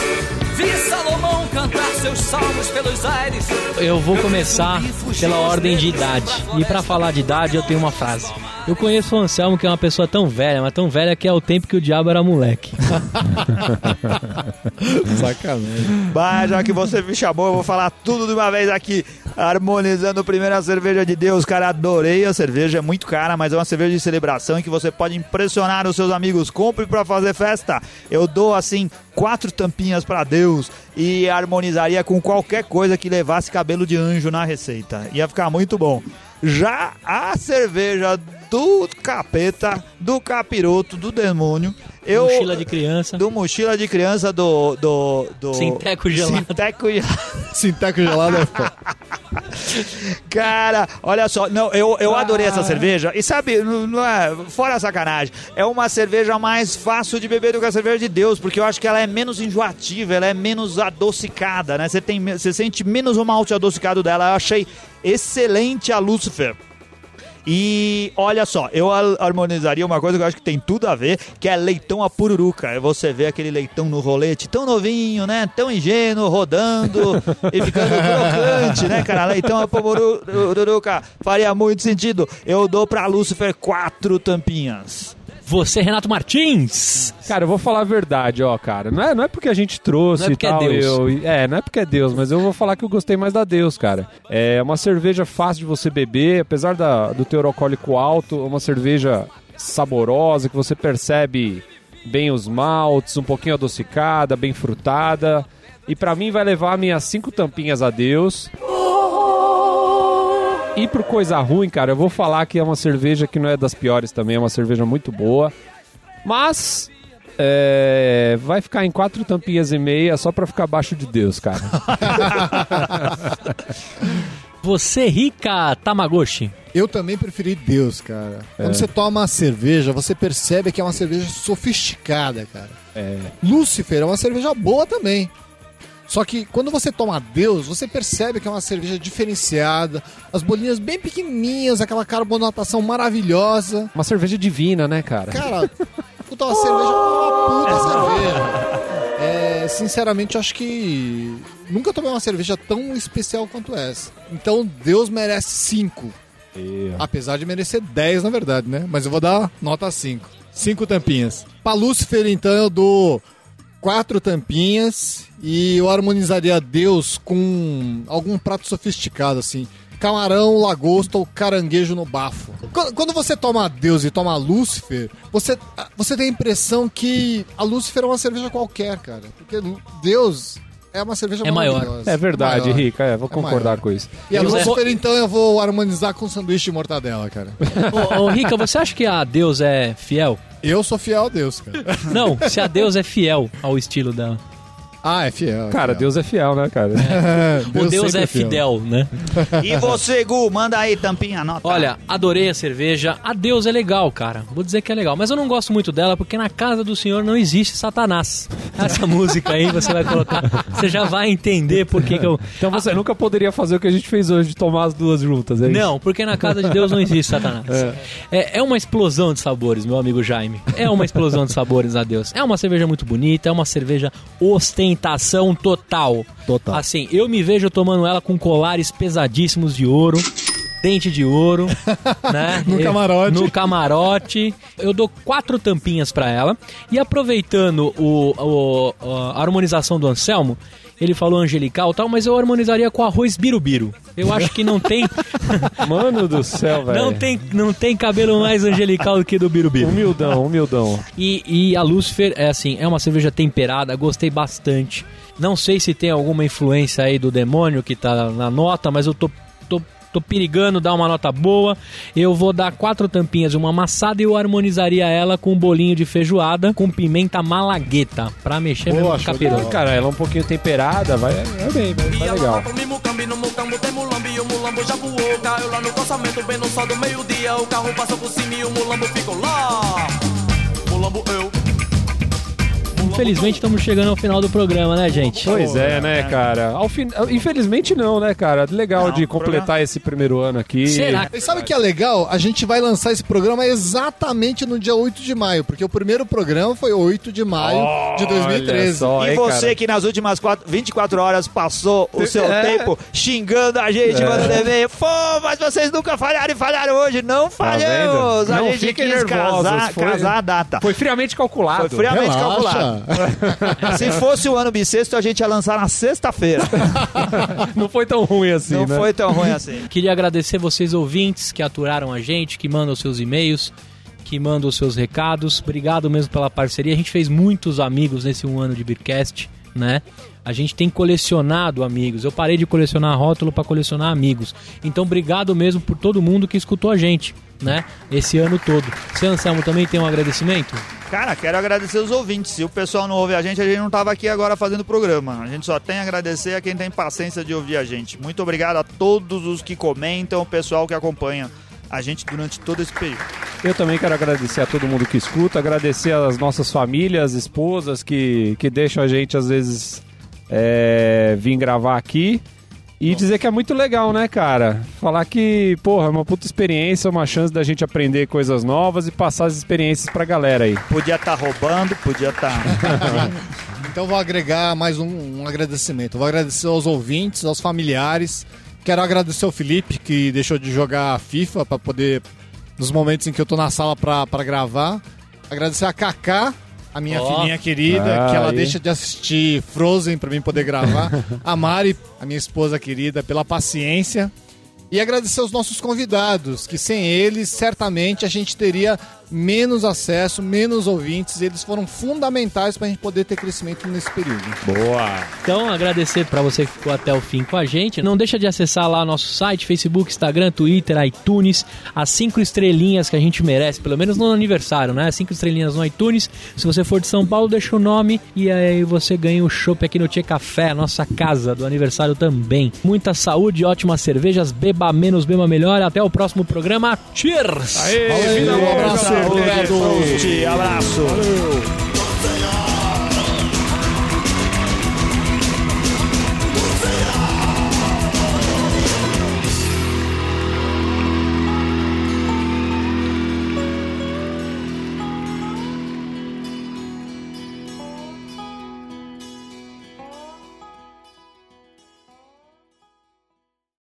Vi Salomão cantar seus salmos pelos aires. Eu vou começar pela ordem de idade. E pra falar de idade, eu tenho uma frase. Eu conheço o Anselmo, que é uma pessoa tão velha, mas tão velha que é o tempo que o diabo era moleque. *laughs* Sacanagem. Mas já que você me chamou, eu vou falar tudo de uma vez aqui. Harmonizando primeiro a cerveja de Deus, cara. Adorei a cerveja, é muito cara, mas é uma cerveja de celebração em que você pode impressionar os seus amigos. Compre pra fazer festa. Eu dou assim quatro tampinhas pra Deus e harmonizaria com qualquer coisa que levasse cabelo de anjo na receita. Ia ficar muito bom. Já a cerveja do capeta, do capiroto, do demônio, eu Mochila de criança. do mochila de criança do do, do Sinteco gelado. Sinteco gelado. *laughs* Sinteco gelado é foda. Cara, olha só, não, eu, eu adorei essa cerveja. E sabe, não não é, fora a sacanagem, é uma cerveja mais fácil de beber do que a cerveja de Deus, porque eu acho que ela é menos enjoativa, ela é menos adocicada, né? Você tem você sente menos o malte adocicado dela. Eu achei excelente a Lucifer. E olha só, eu harmonizaria uma coisa que eu acho que tem tudo a ver, que é leitão a pururuca. Aí Você vê aquele leitão no rolete, tão novinho, né? Tão ingênuo, rodando e ficando crocante, né, cara? Leitão a pururuca faria muito sentido. Eu dou pra Lucifer quatro tampinhas. Você, Renato Martins. Cara, eu vou falar a verdade, ó, cara. Não é, não é porque a gente trouxe Não é porque e é tal. Deus. eu- é, não é porque é Deus, mas eu vou falar que eu gostei mais da Deus, cara. É uma cerveja fácil de você beber, apesar da, do teor alcoólico alto, é uma cerveja saborosa, que você percebe bem os maltes, um pouquinho adocicada, bem frutada. E pra mim vai levar minhas cinco tampinhas a Deus. E pro coisa ruim, cara, eu vou falar que é uma cerveja que não é das piores também, é uma cerveja muito boa. Mas é, vai ficar em quatro tampinhas e meia só pra ficar abaixo de Deus, cara. *laughs* Você, Rica Tamagotchi. Eu também preferi Deus, cara. Quando você toma uma cerveja, você percebe que é uma cerveja sofisticada, cara. É. Lúcifer é uma cerveja boa também. Só que quando você toma Deus, você percebe que é uma cerveja diferenciada, as bolinhas bem pequenininhas, aquela carbonatação maravilhosa. Uma cerveja divina, né, cara? Cara, puta, uma cerveja uma puta cerveja. *laughs* É, sinceramente, eu acho que nunca tomei uma cerveja tão especial quanto essa. Então, Deus merece 5. Apesar de merecer 10, na verdade, né? Mas eu vou dar nota 5. 5 tampinhas. Pra Lucifer, então, eu dou quatro tampinhas e eu harmonizaria Deus com algum prato sofisticado, assim. Camarão, lagosta ou caranguejo no bafo. Quando, você toma Deus e toma Lúcifer, você, você tem a impressão que a Lúcifer é uma cerveja qualquer, cara. Porque Deus é uma cerveja É maior. É verdade, maior. Rica, é, vou É concordar maior. com isso. E a é- Lúcifer, então, eu vou harmonizar com sanduíche de mortadela, cara. *laughs* Ô, ô, Rica, você acha que a Deus é fiel? Eu sou fiel a Deus, cara. Não, se a *laughs* Deus é fiel ao estilo dela. Ah, é fiel. é Cara, fiel. Deus é fiel, né, cara? *laughs* o Deus sempre é fidel, né? *laughs* E você, Gu, manda aí, tampinha, nota. Olha, adorei a cerveja. A Deus é legal, cara. Vou dizer que é legal. Mas eu não gosto muito dela porque na casa do senhor não existe Satanás. Essa *laughs* música aí você vai colocar. Você já vai entender por que, que eu. Então você nunca poderia fazer o que a gente fez hoje, de tomar as duas juntas, é isso? Não, porque na casa de Deus não existe Satanás. É. é uma explosão de sabores, meu amigo Jaime. É uma explosão de sabores a Deus. É uma cerveja muito bonita, é uma cerveja ostentação total. Total. Assim, eu me vejo tomando ela com colares pesadíssimos de ouro. Dente de ouro, *laughs* né? No Eu- camarote. No camarote. Eu dou quatro tampinhas pra ela. E aproveitando o, o- a harmonização do Anselmo, ele falou angelical e tal, mas eu harmonizaria com arroz birubiru. Eu acho que não tem. *laughs* Mano do céu, *laughs* velho. Não tem, não tem cabelo mais angelical do que do Birubiru. Humildão, humildão. E, e a Lucifer é assim, é uma cerveja temperada, gostei bastante. Não sei se tem alguma influência aí do demônio que tá na nota, mas eu tô, tô, perigando dar uma nota boa. Eu vou dar quatro tampinhas de uma amassada e eu harmonizaria ela com um bolinho de feijoada com pimenta malagueta, pra mexer Boa, mesmo bola. Cara, ela é um pouquinho temperada, vai, vai bem, vai, vai legal. Mulambo eu. Infelizmente estamos chegando ao final do programa, né, gente? Pois é, né, cara? Ao fin... Infelizmente não, né, cara? Legal Não, de completar programa- esse primeiro ano aqui. Será E sabe o que é legal? A gente vai lançar esse programa exatamente no dia 8 de maio, porque o primeiro programa foi 8 de maio de 2013. Olha só, E hein, você cara? que nas últimas quatro, 24 horas passou o seu É. tempo xingando a gente, mandando e-mail. Pô, mas vocês nunca falharam e falharam hoje. Não falhamos. vendo? a Não gente quis nervosos, casar, foi- casar a data. Foi friamente calculado. Foi friamente calculado. *laughs* Se fosse o ano bissexto, a gente ia lançar na sexta-feira. *laughs* Não foi tão ruim assim, Não né? foi tão ruim assim. *laughs* Queria agradecer vocês ouvintes que aturaram a gente, que mandam seus e-mails, que mandam os seus recados. Obrigado mesmo pela parceria. A gente fez muitos amigos nesse um ano de Beercast, né? A gente tem colecionado amigos. Eu parei de colecionar rótulo para colecionar amigos. Então, obrigado mesmo por todo mundo que escutou a gente, né? Esse ano todo. Você, Anselmo, também tem um agradecimento? Cara, quero agradecer os ouvintes. Se o pessoal não ouve a gente, a gente não tava aqui agora fazendo programa. A gente só tem a agradecer a quem tem paciência de ouvir a gente. Muito obrigado a todos os que comentam, o pessoal que acompanha a gente durante todo esse período. Eu também quero agradecer a todo mundo que escuta, agradecer às nossas famílias, esposas que, que deixam a gente às vezes é, vir gravar aqui. E dizer que é muito legal, né, cara? Falar que, porra, é uma puta experiência, uma chance da gente aprender coisas novas e passar as experiências pra galera aí. Podia estar roubando, podia estar. *laughs* Então vou agregar mais um, um agradecimento. Vou agradecer aos ouvintes, aos familiares. Quero agradecer ao Felipe, que deixou de jogar FIFA para poder, nos momentos em que eu tô na sala para gravar. Agradecer a Kaká, a minha Ó. filhinha querida, Ah, que ela aí. deixa de assistir Frozen para mim poder gravar. *laughs* a Mari, a minha esposa querida, pela paciência. E agradecer aos nossos convidados, que sem eles, certamente a gente teria menos acesso, menos ouvintes. E eles foram fundamentais para a gente poder ter crescimento nesse período. Boa! Então, agradecer pra você que ficou até o fim com a gente. Não deixa de acessar lá nosso site, Facebook, Instagram, Twitter, iTunes, as cinco estrelinhas que a gente merece, pelo menos no aniversário, né? Cinco estrelinhas no iTunes. Se você for de São Paulo, deixa o nome e aí você ganha o chopp aqui no Tia Café, nossa casa do aniversário também. Muita saúde, ótimas cervejas, beba menos, beba melhor. Até o próximo programa. Cheers! Aê, Valeu, um abraço, saúde. Abraço.